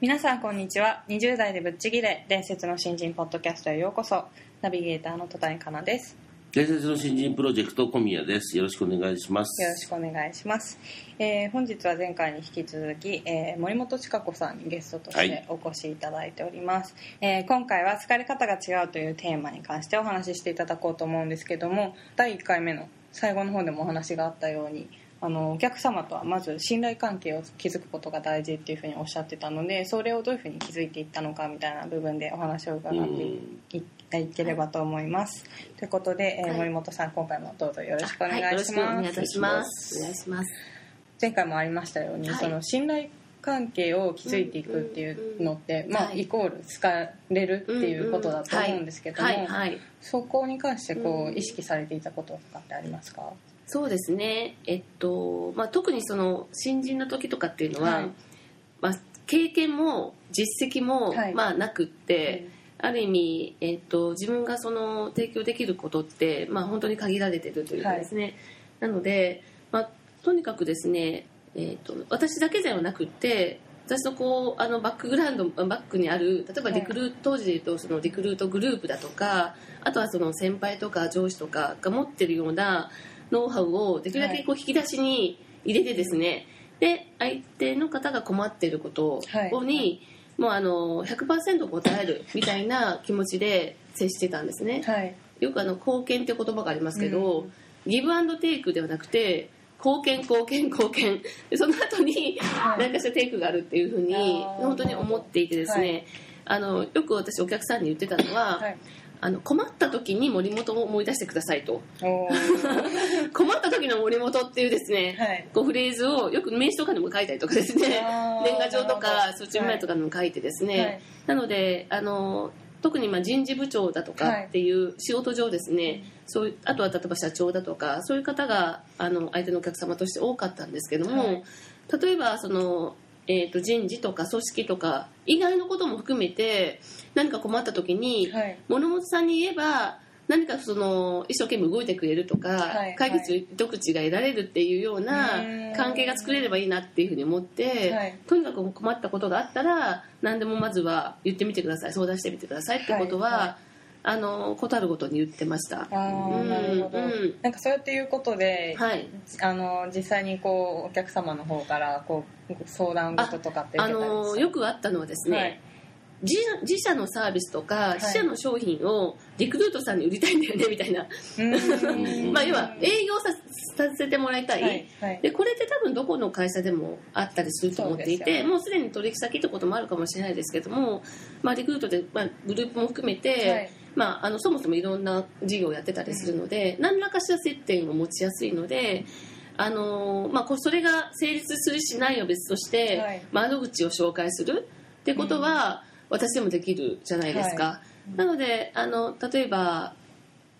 皆さんこんにちは。20代でぶっちぎれ。伝説の新人ポッドキャストへようこそ。ナビゲーターの戸谷香奈です。伝説の新人プロジェクト小宮です。よろしくお願いします。よろしくお願いします、えー本日は前回に引き続き、えー森本千佳子さんにゲストとしてお越しいただいております、えー今回は疲れ方が違うというテーマに関してお話ししていただこうと思うんですけども第1回目の最後の方でもお話があったようにあのお客様とはまず信頼関係を築くことが大事っていうふうにおっしゃってたのでそれをどういうふうに築いていったのかみたいな部分でお話を伺っていいいければと思います、ということで、えーはい森本さん今回もどうぞよろしくお願いしはい、よろます、しくお願い。します。お願い。します。前回もありましたように、はいその信頼関係を築いていくっていうのって、まあ、うんはい。イコール好かれるっていうことだと思うんですけども、はい、はい。はい。そこに関してこうんう意識されていたこととかってありますか、そうですね。えっと、まあ、特にその新人の時とかっていうのは、はい。まあ、経験も実績も、はい。まあ、なくって、ある意味、えっと、自分がその提供できることって、まあ、本当に限られてるというかですね、なので、まあ、とにかくですね、えっと、私だけではなくって私のこうあのバックグラウンドバックにある例えばリクルート、当時でいうとそのリクルートグループだとかあとはその先輩とか上司とかが持ってるようなノウハウをできるだけこう引き出しに入れてですね、で相手の方が困っていることをに、もうあの100%答えるみたいな気持ちで接してたんですね。はい。よくあの貢献って言葉がありますけど、うん。ギブアンドテイクではなくて貢献貢献貢献。でその後にはい。何かしらテイクがあるっていうふうに本当に思っていてですね、あのよく私お客さんに言ってたのは、はいあの困った時に森本を思い出してくださいと。困った時の森本っていうですね、はい。こうフレーズをよく名刺とかにも書いたりとかですね。年賀状とかそっち前とかにも書いてですね、はい。なのであの特にまあ人事部長だとはい。かっていう仕事上ですね、そういうあとは例えば社長だとかそういう方があの相手のお客様として多かったんですけども、はい。例えばその、えー、と人事とか組織とか以外のことも含めて何か困った時に、はい。物本さんに言えば何かその一生懸命動いてくれるとか、はい解決糸口が得られるっていうようなうん。関係が作れればいいなっていうふうに思って、はい。とにかく困ったことがあったら何でもまずは言ってみてください相談してみてくださいってことは、あのことあるごとに言ってました。あーなるほど、うんなんかそうやっていうことで、はい。あの実際にこうお客様の方からこう相談事とかって受あのよくあったのはですね、はい。自自社のサービスとかい。自社の商品をリクルートさんに売りたいんだよねみたいな、うん。まあ、要は営業ささせてもらいたい、はいはい。でこれって多分どこの会社でもあったりすると思っていて、ね。もうすでに取引先ってこともあるかもしれないですけども、まあ、リクルートで、まあ、グループも含めて、はいまあ、あのそもそもいろんな事業をやってたりするので、何らかしら接点を持ちやすいので。あのまあ、こそれが成立するしないは別として、はい。窓口を紹介するってことは、私でもできるじゃないですか、はなのであの例えば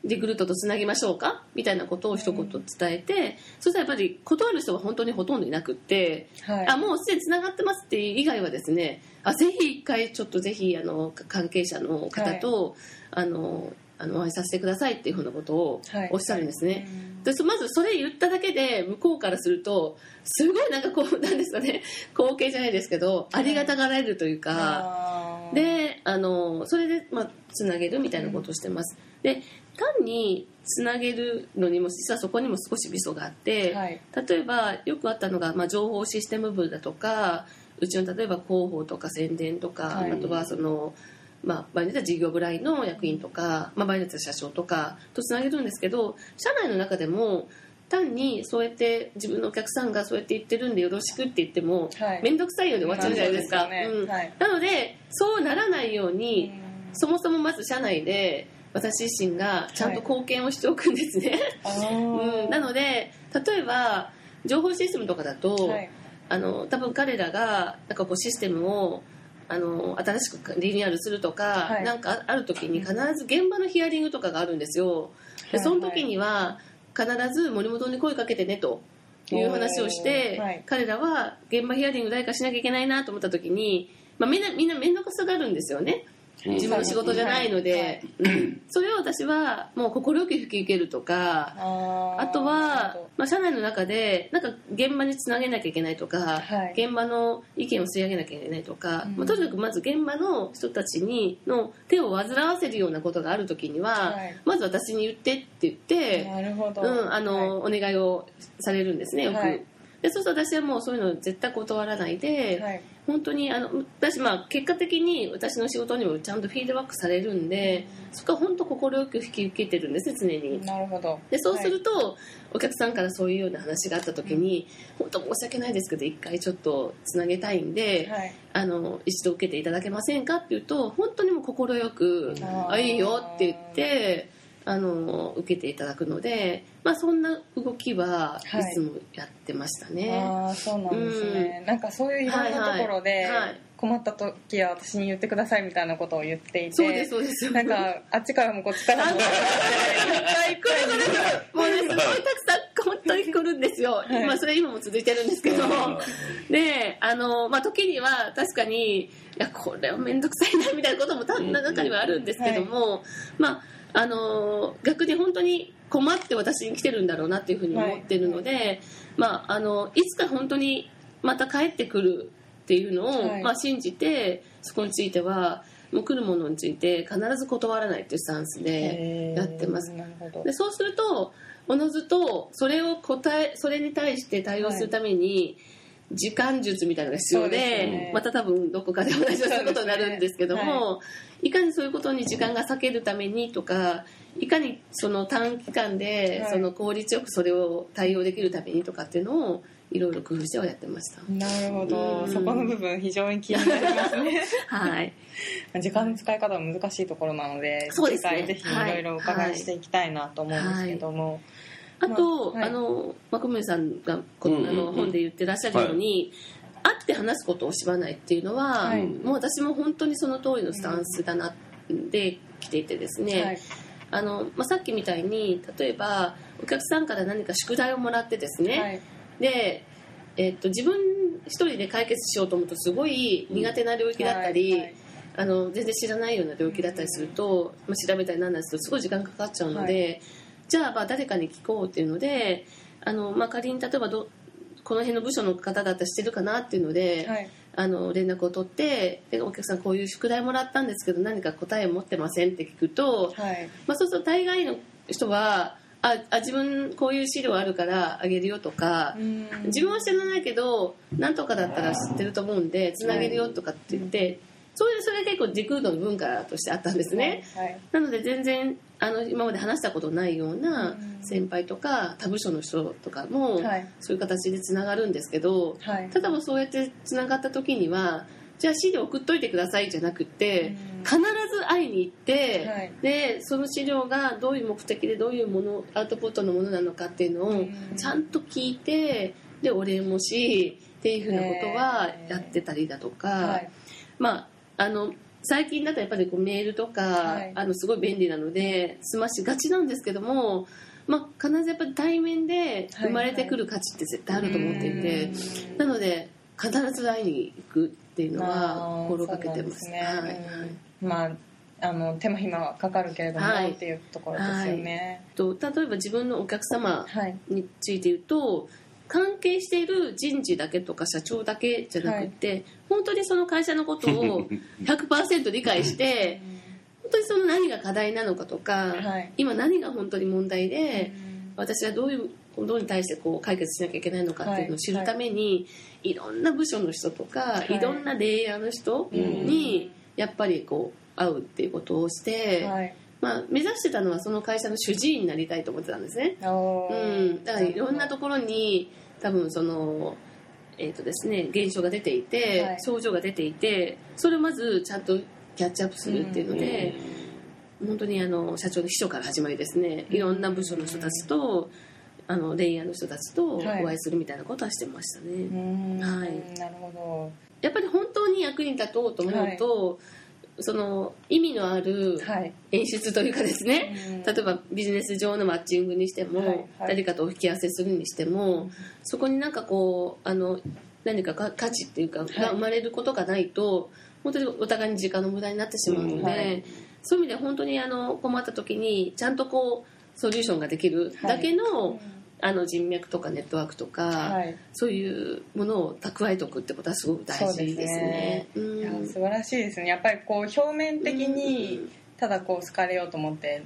リクルートとつなぎましょうか？みたいなことを一言伝えて、そしたらやっぱり断る人が本当にほとんどいなくって、はい。あもうすでにつながってますっていう以外はですねあぜひ一回ちょっとぜひあの関係者の方と、あのあのお会いさせてくださいっていうふうなことをはい。おっしゃるんですね、うん。でそまずそれ言っただけで向こうからするとすごいなんかこうなんですかね光景じゃないですけどありがたがられるというか、あー。であのそれで、まあ、つなげるみたいなことをしてます、で単につなげるのにも実はそこにも少しミソがあって、はい。例えばよくあったのが、まあ、情報システム部だとかうちの例えば広報とか宣伝とか、はい。あとはその、まあ、場合によっては事業部来の役員とか、まあ、場合によっては社長とかとつなげるんですけど社内の中でも単にそうやって自分のお客さんがそうやって言ってるんでよろしくって言ってもはい。面倒くさいようで終わっちゃうじゃないですか。なのでそうならないように、そもそもまず社内で私自身がちゃんと貢献をしておくんですね、うん、なので例えば情報システムとかだと、はい、あの多分彼らがなんかこうシステムをあの新しくリニューアルするとか、はい、なんかある時に必ず現場のヒアリングとかがあるんですよ。でその時には必ず森本に声かけてねという話をして、はい、彼らは現場ヒアリング誰かしなきゃいけないなと思った時に、まあ、みんなみんな面倒くさがるんですよね自分の仕事じゃないので、はい、それを私はもう快く引き受けるとかあとは、まあ、社内の中でなんか現場につなげなきゃいけないとか、はい、現場の意見を吸い上げなきゃいけないとか、うん、まあ、とにかくまず現場の人たちにの手を煩わせるようなことがある時には、はい、まず私に言ってって言ってうん、あの、お願いをされるんですねよく。でそうすると私はもうそういうの絶対断らないで、はい、本当にあの私、まあ、結果的に私の仕事にもちゃんとフィードバックされるんで、そこは本当快く引き受けてるんです常に。なるほど。でそうすると、はい、お客さんからそういうような話があった時に、うん、本当申し訳ないですけど一回ちょっとつなげたいんで、はい、あの一度受けていただけませんかって言うと本当にも快く「あいいよ」って言ってあの受けていただくので、まあ、そんな動きはい。つもやってましたね。あそうなんですね、うん、なんかそういういろんなところで、困った時は私に言ってくださいみたいなことを言っていてそうですそうです。なんかあっちからもこっちからも。いっぱい来るもうねすごいたくさん本当に来るんですよ、はい、まあそれ今も続いてるんですけどであの、まあ、時には確かにいやこれは面倒くさいなみたいなことも単な中にはあるんですけども、はい、まああの逆に本当に困って私に来てるんだろうなっていうふうに思ってるので、はい、まあ、あのいつか本当にまた帰ってくるっていうのを、はい、まあ、信じてそこについてはもう来るものについて必ず断らないっていうスタンスでやってます。でそうするとおのずとそれを答えそれに対して対応するために、時間術みたいなのが必要で、ね、また多分どこかで同じようなことになるんですけども、ねはい、いかにそういうことに時間が割けるためにとかいかにその短期間でその効率よくそれを対応できるためにとかっていうのをいろいろ工夫してはやってました。なるほど。そこの部分非常に気になりますね。はい。時間の使い方は難しいところなのでそうです、ね、ぜひいろいろお伺いしていきたいなと思うんですけども、はいあと、まあ、はい、あの、まあ、さんがこの、あの本で言ってらっしゃるように、はい、会って話すことをしばないっていうのは、はい、もう私も本当にその通りのスタンスだなってきていてですね、あのまあ、さっきみたいに例えばお客さんから何か宿題をもらってですね、で、えー、っと自分一人で解決しようと思うとすごい苦手な領域だったり、あの全然知らないような領域だったりすると、まあ、調べたりなんだするとすごい時間かかっちゃうので、じゃあまあ誰かに聞こうっていうのであの、まあ、仮に例えばどこの辺の部署の方だったら知ってるかなっていうので、はい、あの連絡を取ってでお客さんこういう宿題もらったんですけど何か答えを持ってませんって聞くと、はい、まあ、そうすると大概の人はああ自分こういう資料あるからあげるよとか自分は知らないけど何とかだったら知ってると思うんでつなげるよとかって言って、はい、そういうそれが結構時空の文化としてあったんですね、はい、なので全然あの今まで話したことないような先輩とか他部署の人とかもそういう形でつながるんですけど、はい、ただそうやってつながった時にはじゃあ資料送っといてくださいじゃなくて必ず会いに行って、はい、でその資料がどういう目的でどういうものアウトプットのものなのかっていうのをちゃんと聞いてでお礼もしっていうふうなことはやってたりだとか、はい、まああの最近だとやっぱりこうメールとか、はい、あのすごい便利なので済ましがちなんですけども、まあ、必ずやっぱり対面で生まれてくる価値って絶対あると思っていて、はいはい、なので必ず会いに行くっていうのは心がけてます。ね、はい、まああの手間暇はかかるけれども、はい、っていうところですよね。と例えば自分のお客様について言うと、関係している人事だけとか社長だけじゃなくて、はい、本当にその会社のことを 100%理解して本当にその何が課題なのかとか、はい、今何が本当に問題で、私はどういうことに対してこう解決しなきゃいけないのかっていうのを知るために、い。ろんな部署の人とか、い、ろんなレイヤーの人にやっぱりこう会うっていうことをして。まあ、目指してたのはその会社の主治医になりたいと思ってたんですね。うん、だからいろんなところに多分その、えーとですね、現象が出ていて、症状が出ていてそれをまずちゃんとキャッチアップするっていうので、本当にあの社長の秘書から始まりですね。いろんな部署の人たちとあのレイヤーの人たちとお会いするみたいなことはしてましたね、はい、なるほど。やっぱり本当に役に立とうと思うと、はいその意味のある演出というかですね、はい、例えばビジネス上のマッチングにしても、はいはい、誰かとお引き合わせするにしてもそこになんかこうあの何か価値っていうかが生まれることがないと、本当にお互いに時間の無駄になってしまうので、そういう意味で本当にあの困った時にちゃんとこうソリューションができるだけの、あの人脈とかネットワークとか、はい、そういうものを蓄えておくってことはすごく大事ですね。すね。うん、いや素晴らしいですね。やっぱりこう表面的にただこう好かれようと思って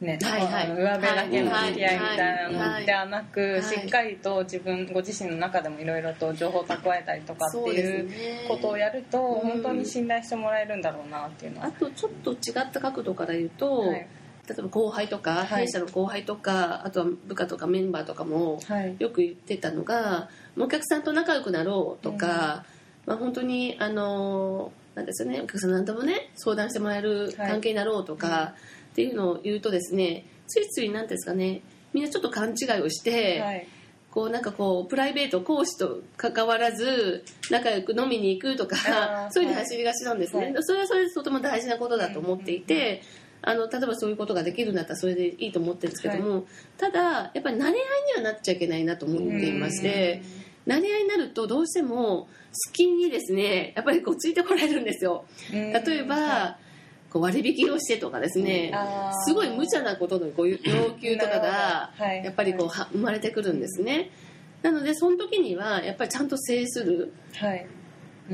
ね、はいはい、上辺だけの付き合いみたいなのではなく、はいはい、しっかりと自分ご自身の中でもいろいろと情報を蓄えたりとかっていうことをやると、本当に信頼してもらえるんだろうなっていうのは、あとちょっと違った角度から言うと、はい例えば後輩とか、弊社の後輩とかあとは部下とかメンバーとかもよく言ってたのが、お客さんと仲良くなろうとか、まあ、本当にあのなんですよねお客さん何でもね相談してもらえる関係になろうとか、っていうのを言うとですねついつい何ですかねみんなちょっと勘違いをして、はい、こうなんかこうプライベート講師と関わらず仲良く飲みに行くとか そういうふうに走りがちなんですね、はい、それはそれでとても大事なことだと思っていて、あの例えばそういうことができるんだったらそれでいいと思ってるんですけども、はい、ただやっぱり慣れ合いにはなっちゃいけないなと思っていまして、慣れ合いになるとどうしても好きにですねやっぱりこうついてこられるんですよ。例えば、こう割引をしてとかですねすごい無茶なことのこう要求とかがやっぱりこう生まれてくるんですね。なのでその時にはやっぱりちゃんと制する、はい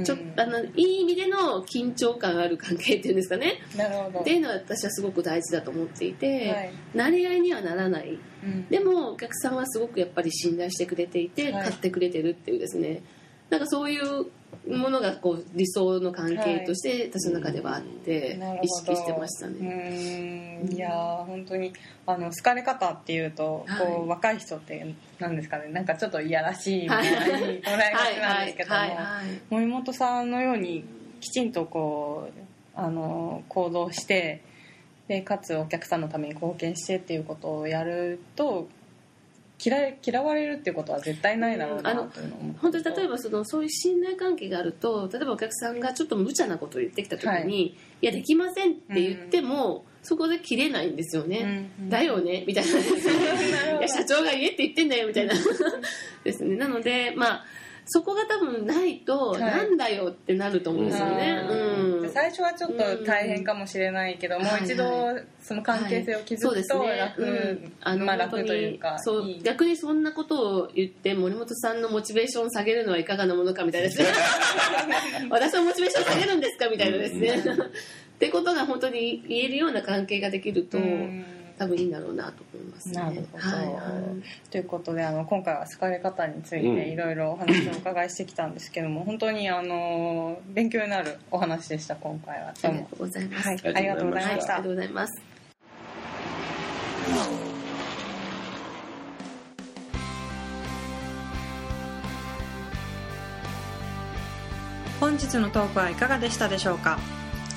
ちょあのいい意味での緊張感ある関係っていうんですかね。なるほど。っていうのは私はすごく大事だと思っていて、はい、慣れ合いにはならない、うん、でもお客さんはすごくやっぱり信頼してくれていて、買ってくれてるっていうですね。なんかそういうものがこう理想の関係として私の中ではあって、意識してましたね。いや本当にあの好かれ方っていうと、はい、こう若い人ってなんですかね。なんかちょっといやらしいみたいに捉えがちなんですけども森本さんのようにきちんとこうあの行動してでかつお客さんのために貢献してっていうことをやると嫌い嫌われるっていうことは絶対ないだろうなというのを本当に例えばそのそういう信頼関係があると例えばお客さんがちょっと無茶なことを言ってきた時に「はい、いやできません」って言っても、うん、そこで切れないんですよね「うん、だよね」みたいな。いや社長が言えって言ってんだよみたいな。ですね。なのでまあそこが多分ないと、なんだよってなると思うんですよね、うん、最初はちょっと大変かもしれないけど、もう一度その関係性を築くと楽、はい。ね。うん、あのまあ楽というかそう逆にそんなことを言って森本さんのモチベーションを下げるのはいかがなものかみたいですね。私のモチベーション下げるんですかみたいなですね。ってことが本当に言えるような関係ができると、多分いいんだろうなと思います、ね、なるほど、はいはい、ということであの今回は好かれ方についていろいろお話をお伺いしてきたんですけども、うん、本当にあの勉強になるお話でした今回は。ありがとうございます、はい、ありがとうございました、ありがとうございます。本日のトークはいかがでしたでしょうか？